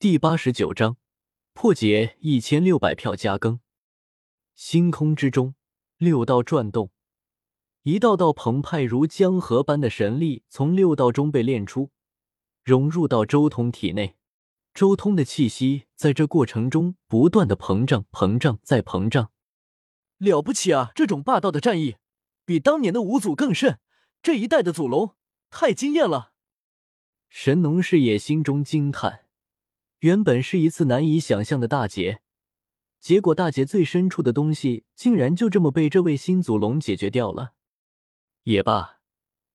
第八十九章破解一千六百票加更。星空之中，六道转动，一道道澎湃如江河般的神力从六道中被炼出，融入到周通体内。周通的气息在这过程中不断的膨胀、膨胀再膨胀。了不起啊！这种霸道的战役，比当年的五祖更甚。这一代的祖龙太惊艳了。神农氏也心中惊叹。原本是一次难以想象的大劫，结果大劫最深处的东西竟然就这么被这位新祖龙解决掉了。也罢，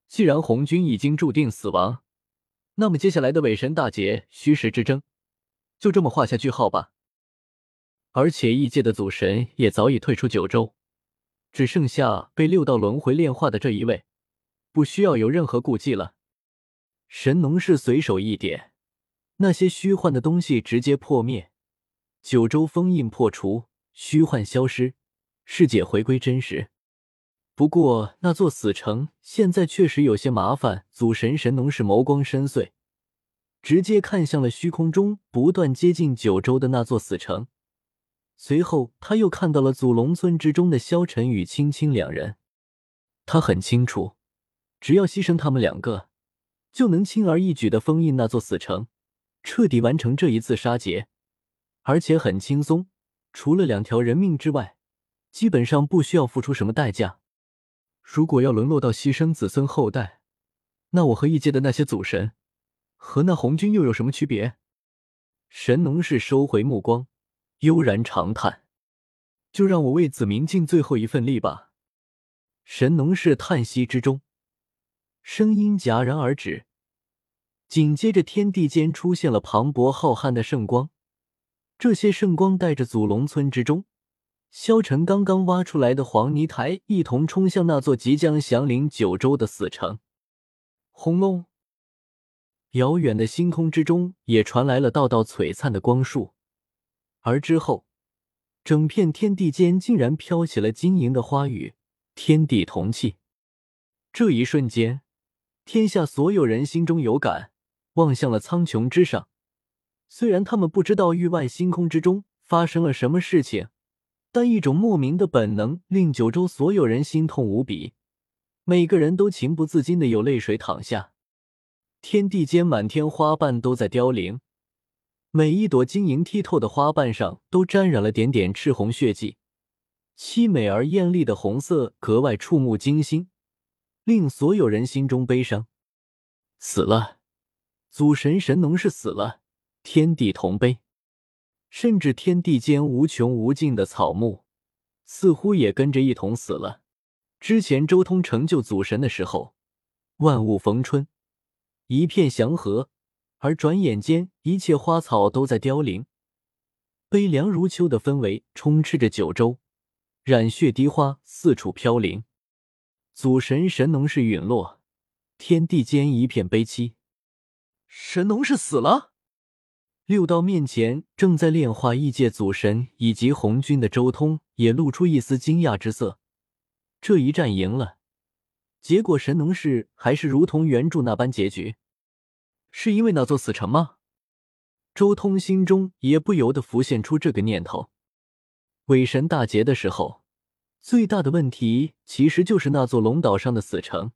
既然红军已经注定死亡，那么接下来的伪神大劫、虚实之争，就这么画下句号吧。而且异界的祖神也早已退出九州，只剩下被六道轮回炼化的这一位，不需要有任何顾忌了。神农氏随手一点。那些虚幻的东西直接破灭，九州封印破除，虚幻消失，世界回归真实。不过那座死城现在确实有些麻烦。祖神神农氏眸光深邃，直接看向了虚空中不断接近九州的那座死城。随后他又看到了祖龙村之中的萧晨与青青两人。他很清楚，只要牺牲他们两个，就能轻而易举的封印那座死城。彻底完成这一次杀劫，而且很轻松，除了两条人命之外，基本上不需要付出什么代价。如果要沦落到牺牲子孙后代，那我和异界的那些祖神，和那红军又有什么区别？神农氏收回目光，悠然长叹：“就让我为子民尽最后一份力吧。”神农氏叹息之中，声音戛然而止。紧接着，天地间出现了磅礴浩瀚的圣光，这些圣光带着祖龙村之中萧晨刚刚挖出来的黄泥台，一同冲向那座即将降临九州的死城。轰隆！遥远的星空之中也传来了道道璀璨的光束，而之后，整片天地间竟然飘起了晶莹的花雨，天地同气。这一瞬间，天下所有人心中有感。望向了苍穹之上，虽然他们不知道域外星空之中发生了什么事情，但一种莫名的本能令九州所有人心痛无比，每个人都情不自禁的有泪水淌下。天地间满天花瓣都在凋零，每一朵晶莹剔透的花瓣上都沾染了点点赤红血迹，凄美而艳丽的红色格外触目惊心，令所有人心中悲伤。死了。祖神神农氏死了，天地同悲，甚至天地间无穷无尽的草木似乎也跟着一同死了。之前周通成就祖神的时候，万物逢春，一片祥和，而转眼间一切花草都在凋零，悲凉如秋的氛围充斥着九州，染血滴花四处飘零。祖神神农氏陨落，天地间一片悲戚。神农氏死了。六道面前正在炼化异界祖神以及红军的周通也露出一丝惊讶之色。这一战赢了，结果神农氏还是如同原著那般结局，是因为那座死城吗？周通心中也不由得浮现出这个念头。伪神大劫的时候，最大的问题其实就是那座龙岛上的死城。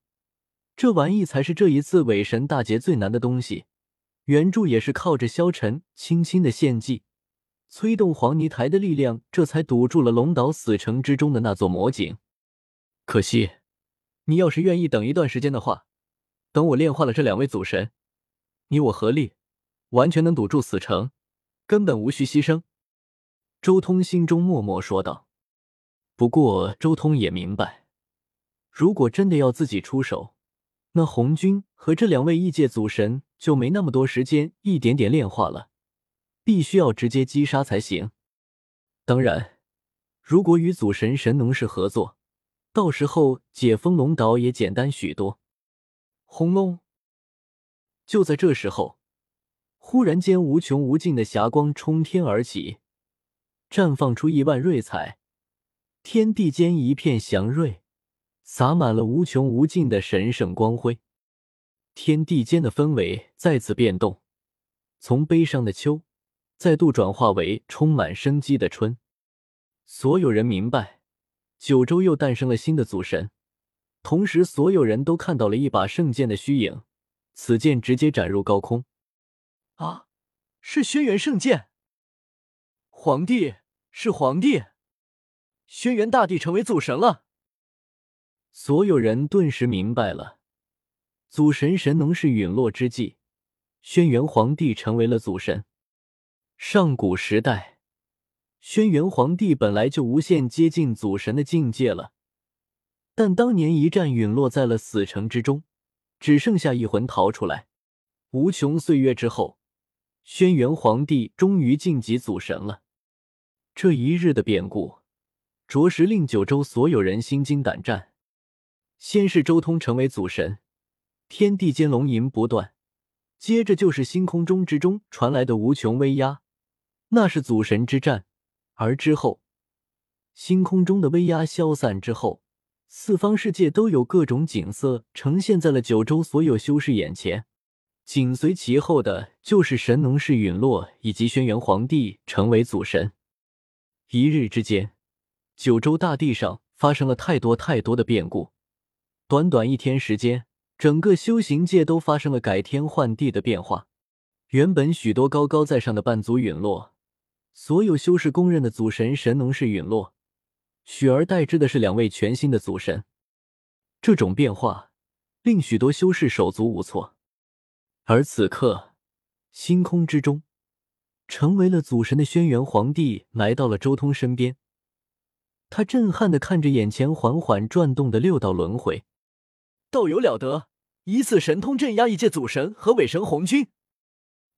这玩意才是这一次伪神大劫最难的东西。原著也是靠着萧晨轻轻的献祭，催动黄泥台的力量，这才堵住了龙岛死城之中的那座魔井。可惜，你要是愿意等一段时间的话，等我炼化了这两位祖神，你我合力，完全能堵住死城，根本无需牺牲。周通心中默默说道。不过，周通也明白，如果真的要自己出手。那红军和这两位异界祖神就没那么多时间一点点炼化了，必须要直接击杀才行。当然，如果与祖神神农氏合作，到时候解封龙岛也简单许多。轰隆！就在这时候，忽然间，无穷无尽的霞光冲天而起，绽放出亿万瑞彩，天地间一片祥瑞。洒满了无穷无尽的神圣光辉，天地间的氛围再次变动，从悲伤的秋再度转化为充满生机的春。所有人明白，九州又诞生了新的祖神。同时，所有人都看到了一把圣剑的虚影，此剑直接斩入高空。啊，是轩辕圣剑！皇帝是皇帝，轩辕大帝成为祖神了。所有人顿时明白了，祖神神农氏陨落之际，轩辕皇帝成为了祖神。上古时代，轩辕皇帝本来就无限接近祖神的境界了，但当年一战陨落在了死城之中，只剩下一魂逃出来。无穷岁月之后，轩辕皇帝终于晋级祖神了。这一日的变故，着实令九州所有人心惊胆战。先是周通成为祖神，天地间龙吟不断，接着就是星空中之中传来的无穷威压，那是祖神之战。而之后，星空中的威压消散之后，四方世界都有各种景色呈现在了九州所有修士眼前。紧随其后的就是神农氏陨落，以及轩辕皇帝成为祖神。一日之间，九州大地上发生了太多太多的变故。短短一天时间，整个修行界都发生了改天换地的变化。原本许多高高在上的半族陨落，所有修士公认的祖神神农氏陨落，取而代之的是两位全新的祖神。这种变化令许多修士手足无措。而此刻，星空之中。成为了祖神的轩辕皇帝来到了周通身边，他震撼的看着眼前缓缓转动的六道轮回，道友了得，以此神通镇压一界祖神和伪神红军。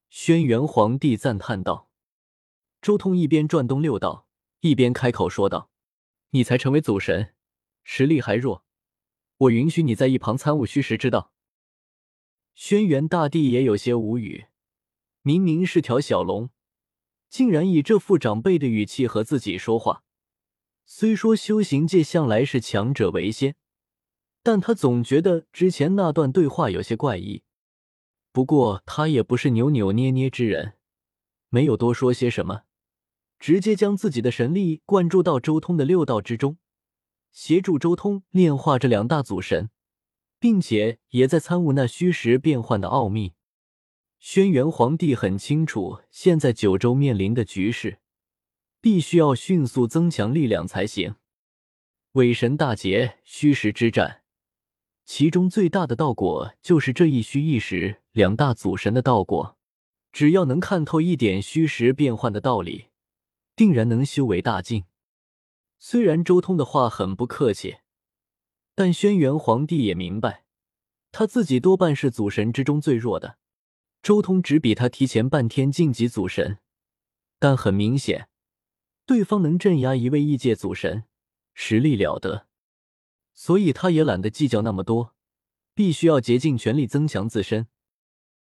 轩辕皇帝赞叹道。周通一边转动六道，一边开口说道：“你才成为祖神，实力还弱，我允许你在一旁参悟虚实之道。”轩辕大帝也有些无语，明明是条小龙。竟然以这副长辈的语气和自己说话。虽说修行界向来是强者为先，但他总觉得之前那段对话有些怪异。不过他也不是扭扭捏捏之人，没有多说些什么，直接将自己的神力灌注到周通的六道之中，协助周通炼化这两大祖神，并且也在参悟那虚实变幻的奥秘。轩辕皇帝很清楚，现在九州面临的局势，必须要迅速增强力量才行。伪神大劫、虚实之战，其中最大的道果就是这一虚一实两大祖神的道果。只要能看透一点虚实变幻的道理，定然能修为大进。虽然周通的话很不客气，但轩辕皇帝也明白，他自己多半是祖神之中最弱的。周通只比他提前半天晋级祖神，但很明显，对方能镇压一位异界祖神，实力了得，所以他也懒得计较那么多，必须要竭尽全力增强自身。